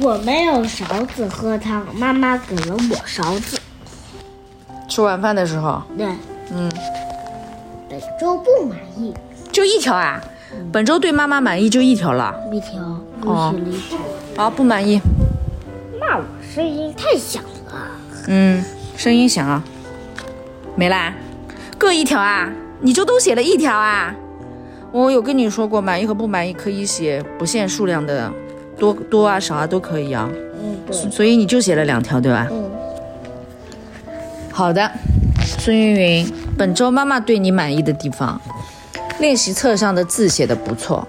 我没有勺子喝汤，妈妈给了我勺子。吃晚饭的时候，对，嗯，本周不满意，就一条啊。本周对妈妈满意就一条了。一条哦写了一条。好，不满意。骂我声音太响了。嗯，声音响啊。没啦，各一条啊。你就都写了一条啊？我有跟你说过，满意和不满意可以写不限数量的，多多啊少啊都可以啊。嗯，对。所以你就写了两条，对吧？嗯。好的，孙云云，本周妈妈对你满意的地方，练习册上的字写的不错，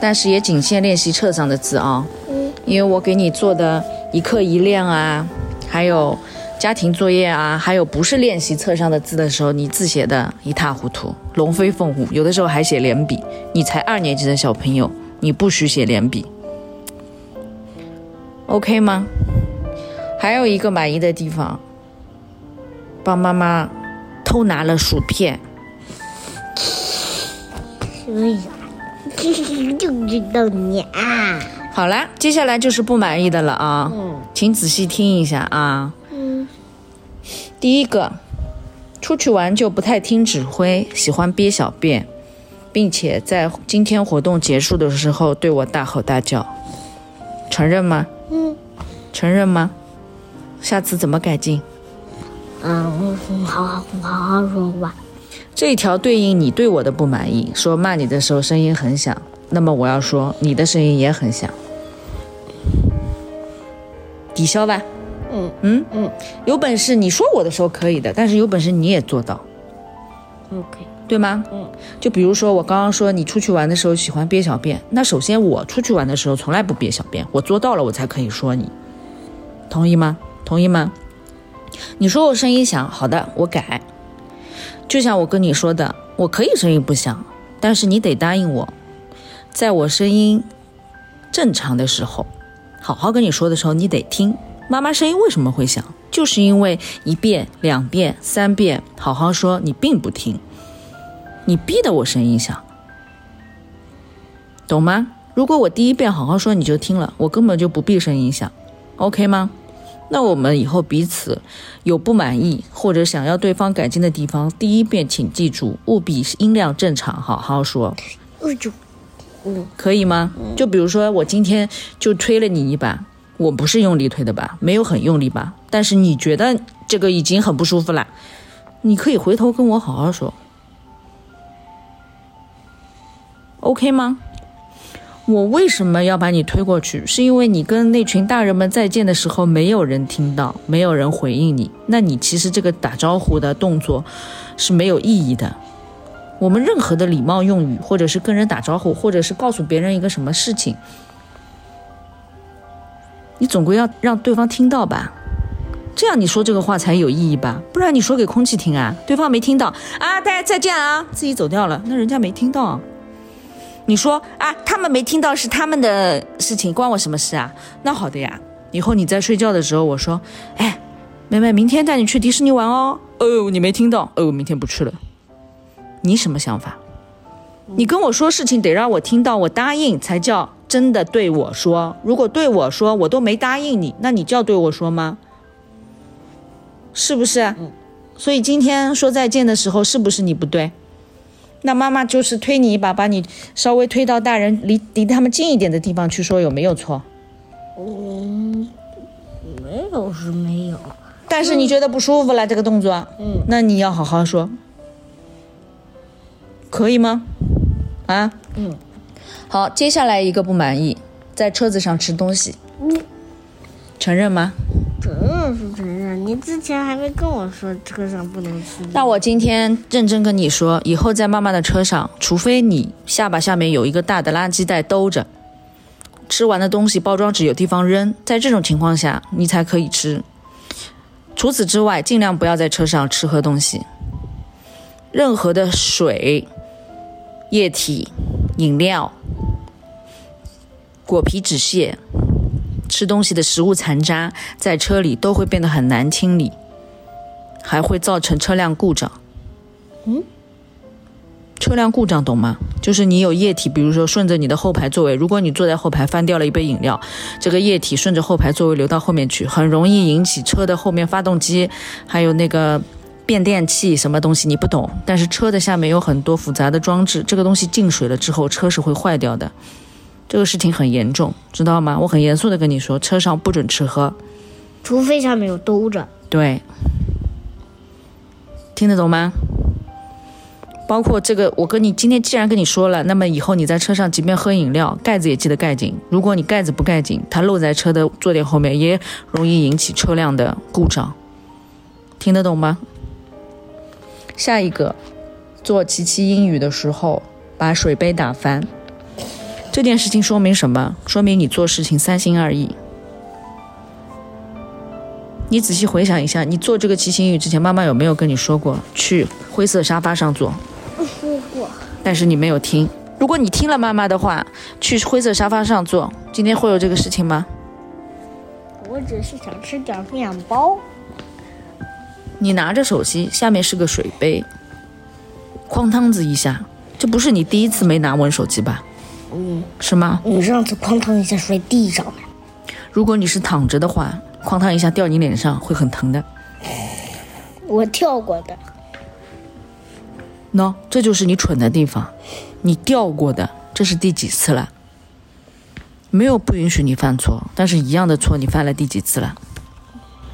但是也仅限练习册上的字啊。嗯。因为我给你做的一课一练啊，还有。家庭作业啊，还有不是练习册上的字的时候，你字写的一塌糊涂，龙飞凤舞，有的时候还写连笔。你才二年级的小朋友，你不许写连笔，OK 吗？还有一个满意的地方，帮妈妈偷拿了薯片。所以就知道你啊。好啦，接下来就是不满意的了啊。嗯，请仔细听一下啊。嗯第一个，出去玩就不太听指挥，喜欢憋小便，并且在今天活动结束的时候对我大吼大叫，承认吗？嗯，承认吗？下次怎么改进？嗯，好好好好说话。这一条对应你对我的不满意，说骂你的时候声音很响，那么我要说你的声音也很响，抵消吧。嗯嗯嗯，有本事你说我的时候可以的，但是有本事你也做到，OK，对吗？嗯，就比如说我刚刚说你出去玩的时候喜欢憋小便，那首先我出去玩的时候从来不憋小便，我做到了我才可以说你，同意吗？同意吗？你说我声音响，好的，我改。就像我跟你说的，我可以声音不响，但是你得答应我，在我声音正常的时候，好好跟你说的时候，你得听。妈妈声音为什么会响？就是因为一遍、两遍、三遍好好说，你并不听，你逼得我声音响，懂吗？如果我第一遍好好说你就听了，我根本就不必声音响，OK 吗？那我们以后彼此有不满意或者想要对方改进的地方，第一遍请记住，务必音量正常，好好说。可以吗？就比如说我今天就推了你一把。我不是用力推的吧？没有很用力吧？但是你觉得这个已经很不舒服了，你可以回头跟我好好说，OK 吗？我为什么要把你推过去？是因为你跟那群大人们再见的时候，没有人听到，没有人回应你。那你其实这个打招呼的动作是没有意义的。我们任何的礼貌用语，或者是跟人打招呼，或者是告诉别人一个什么事情。你总归要让对方听到吧，这样你说这个话才有意义吧？不然你说给空气听啊，对方没听到啊，大家再见啊，自己走掉了，那人家没听到。你说啊，他们没听到是他们的事情，关我什么事啊？那好的呀，以后你在睡觉的时候，我说，哎，妹妹，明天带你去迪士尼玩哦。哦，你没听到？哦，明天不去了。你什么想法？你跟我说事情得让我听到，我答应才叫。真的对我说，如果对我说我都没答应你，那你叫对我说吗？是不是？嗯。所以今天说再见的时候，是不是你不对？那妈妈就是推你一把，把你稍微推到大人离离他们近一点的地方去说，有没有错？嗯，没有是没有。但是你觉得不舒服了这个动作？嗯。那你要好好说，可以吗？啊？嗯。好，接下来一个不满意，在车子上吃东西，承认吗？承认是承认，你之前还没跟我说车上不能吃。那我今天认真跟你说，以后在妈妈的车上，除非你下巴下面有一个大的垃圾袋兜着，吃完的东西包装纸有地方扔，在这种情况下你才可以吃。除此之外，尽量不要在车上吃喝东西，任何的水、液体、饮料。果皮纸屑、吃东西的食物残渣在车里都会变得很难清理，还会造成车辆故障。嗯，车辆故障懂吗？就是你有液体，比如说顺着你的后排座位，如果你坐在后排翻掉了一杯饮料，这个液体顺着后排座位流到后面去，很容易引起车的后面发动机，还有那个变电器什么东西你不懂，但是车的下面有很多复杂的装置，这个东西进水了之后，车是会坏掉的。这个事情很严重，知道吗？我很严肃的跟你说，车上不准吃喝。除非上面有兜着。对，听得懂吗？包括这个，我跟你今天既然跟你说了，那么以后你在车上即便喝饮料，盖子也记得盖紧。如果你盖子不盖紧，它漏在车的坐垫后面，也容易引起车辆的故障。听得懂吗？下一个，做琪琪英语的时候把水杯打翻，这件事情说明什么？说明你做事情三心二意。你仔细回想一下，你做这个骑行语之前，妈妈有没有跟你说过去灰色沙发上坐？说过。但是你没有听。如果你听了妈妈的话，去灰色沙发上坐，今天会有这个事情吗？我只是想吃点面包。你拿着手机，下面是个水杯，哐当子一下，这不是你第一次没拿稳手机吧？嗯，是吗？你上次哐当一下摔地上了。如果你是躺着的话，哐当一下掉你脸上会很疼的。我跳过的。喏，这就是你蠢的地方，你掉过的，这是第几次了？没有不允许你犯错，但是一样的错你犯了第几次了？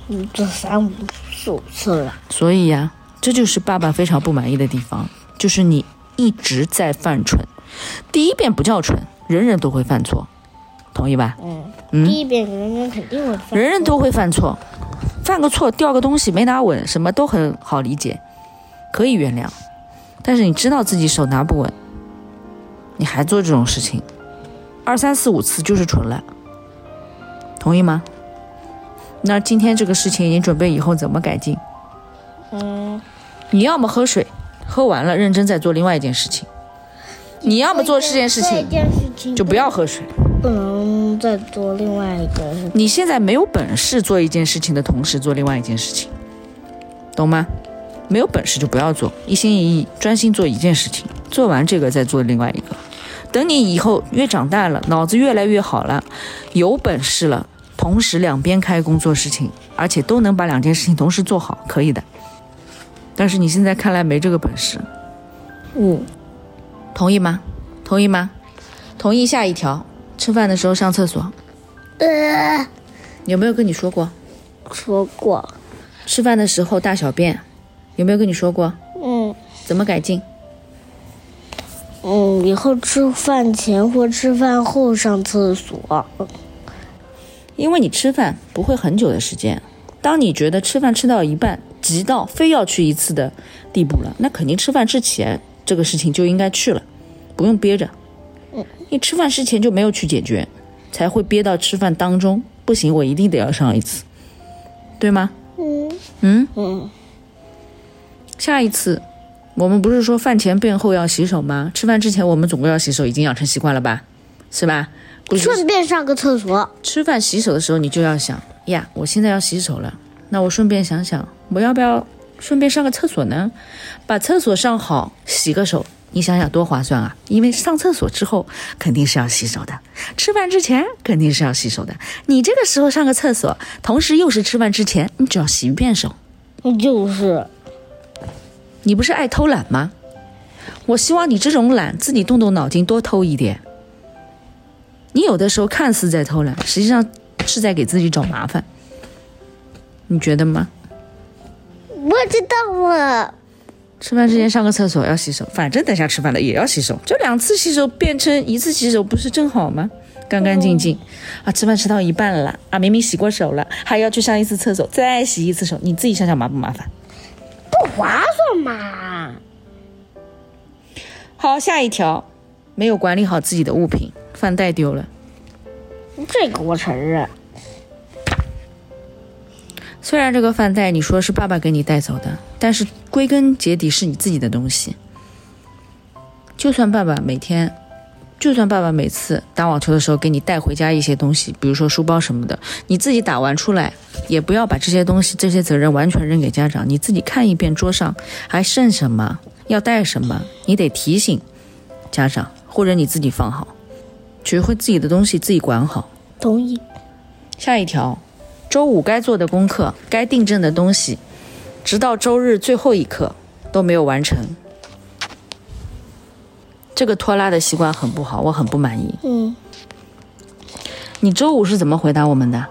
你，这三五四五次了。所以呀，这就是爸爸非常不满意的地方，就是你一直在犯蠢。第一遍不叫蠢，人人都会犯错，同意吧？嗯，嗯第一遍人人肯定会犯。人人都会犯错，犯个错掉个东西没拿稳，什么都很好理解，可以原谅。但是你知道自己手拿不稳，你还做这种事情，二三四五次就是蠢了，同意吗？那今天这个事情，你准备以后怎么改进？嗯，你要么喝水，喝完了认真再做另外一件事情；你要么做这件事情就不要喝水。不能再做另外一个事。你现在没有本事做一件事情的同时做另外一件事情，懂吗？没有本事就不要做，一心一意专心做一件事情，做完这个再做另外一个。等你以后越长大了，脑子越来越好了，有本事了，同时两边开工做事情，而且都能把两件事情同时做好，可以的。但是你现在看来没这个本事，嗯，同意吗？同意吗？同意下一条，吃饭的时候上厕所，呃，有没有跟你说过？说过。吃饭的时候大小便，有没有跟你说过？嗯怎么改进？嗯，以后吃饭前或吃饭后上厕所。因为你吃饭不会很久的时间，当你觉得吃饭吃到一半，急到非要去一次的地步了，那肯定吃饭之前这个事情就应该去了，不用憋着。你吃饭之前就没有去解决，才会憋到吃饭当中，不行，我一定得要上一次，对吗？嗯嗯，嗯，下一次，我们不是说饭前便后要洗手吗？吃饭之前我们总归要洗手，已经养成习惯了吧？是吧？不是顺便上个厕所。吃饭洗手的时候，你就要想呀，我现在要洗手了，那我顺便想想，我要不要顺便上个厕所呢？把厕所上好，洗个手，你想想多划算啊！因为上厕所之后肯定是要洗手的，吃饭之前肯定是要洗手的。你这个时候上个厕所，同时又是吃饭之前，你只要洗一遍手。就是，你不是爱偷懒吗？我希望你这种懒自己动动脑筋，多偷一点。你有的时候看似在偷懒，实际上是在给自己找麻烦，你觉得吗？我知道了。吃饭之前上个厕所要洗手，反正等下吃饭了也要洗手，就两次洗手变成一次洗手，不是正好吗？干干净净啊！吃饭吃到一半了啊，明明洗过手了，还要去上一次厕所，再洗一次手，你自己想想麻不麻烦？不划算嘛。好，下一条，没有管理好自己的物品，饭袋丢了。这个我承认。虽然这个饭袋你说是爸爸给你带走的，但是归根结底是你自己的东西。就算爸爸每天，就算爸爸每次打网球的时候给你带回家一些东西，比如说书包什么的，你自己打完出来，也不要把这些东西、这些责任完全扔给家长，你自己看一遍桌上还剩什么，要带什么，你得提醒家长，或者你自己放好，学会自己的东西自己管好。同意。下一条，周五该做的功课、该订正的东西，直到周日最后一刻都没有完成。这个拖拉的习惯很不好，我很不满意。嗯，你周五是怎么回答我们的？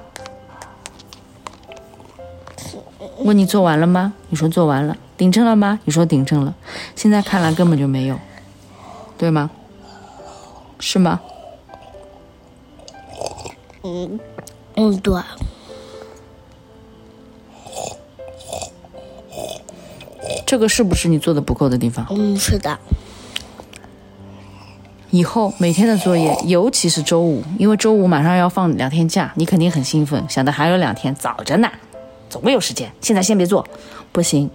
问你做完了吗？你说做完了。订正了吗？你说订正了。现在看来根本就没有，对吗？是吗？嗯，嗯，对。这个是不是你做的不够的地方？嗯，是的。以后每天的作业，尤其是周五，因为周五马上要放两天假，你肯定很兴奋，想的还有两天，早着呢，总会有时间。现在先别做，不行。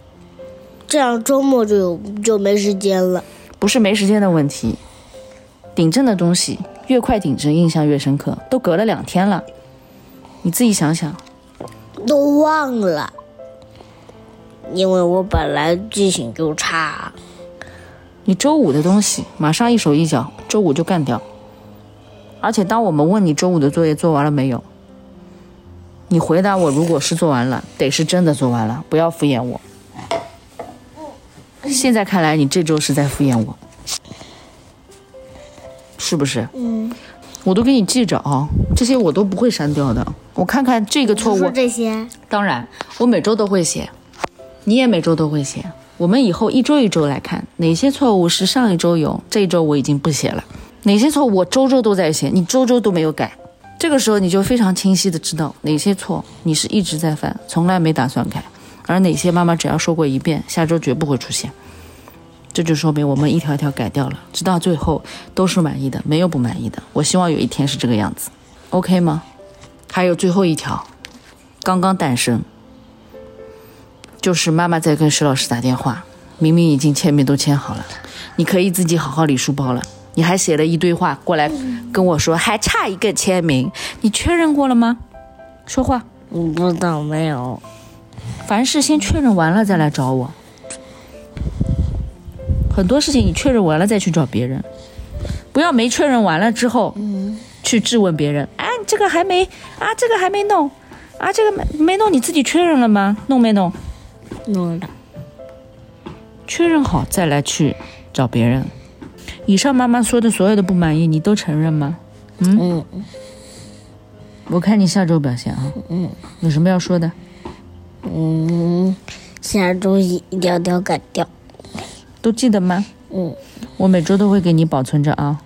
这样周末就有就没时间了。不是没时间的问题，顶正的东西越快顶正，印象越深刻。都隔了两天了，你自己想想。都忘了，因为我本来记性就差。你周五的东西马上一手一脚，周五就干掉。而且当我们问你周五的作业做完了没有，你回答我，如果是做完了，得是真的做完了，不要敷衍我。现在看来，你这周是在敷衍我，是不是？嗯，我都给你记着啊，这些我都不会删掉的。我看看这个错误，这些当然我每周都会写，你也每周都会写。我们以后一周一周来看，哪些错误是上一周有，这一周我已经不写了；哪些错误我周周都在写，你周周都没有改。这个时候你就非常清晰的知道哪些错你是一直在犯，从来没打算改，而哪些妈妈只要说过一遍，下周绝不会出现。这就说明我们一条一条改掉了，直到最后都是满意的，没有不满意的。我希望有一天是这个样子，OK 吗？还有最后一条，刚刚诞生。就是妈妈在跟石老师打电话，明明已经签名都签好了，你可以自己好好理书包了。你还写了一堆话过来跟我说，还差一个签名，你确认过了吗？说话。我不知道，没有。凡事先确认完了再来找我。很多事情你确认完了再去找别人，不要没确认完了之后，去质问别人。哎，这个还没啊，这个还没弄啊，这个没没弄，你自己确认了吗？弄没弄？确认好再来去找别人。以上妈妈说的所有的不满意，你都承认吗？嗯，我看你下周表现啊。嗯，有什么要说的？嗯，下周一条条改掉。都记得吗？嗯，我每周都会给你保存着啊。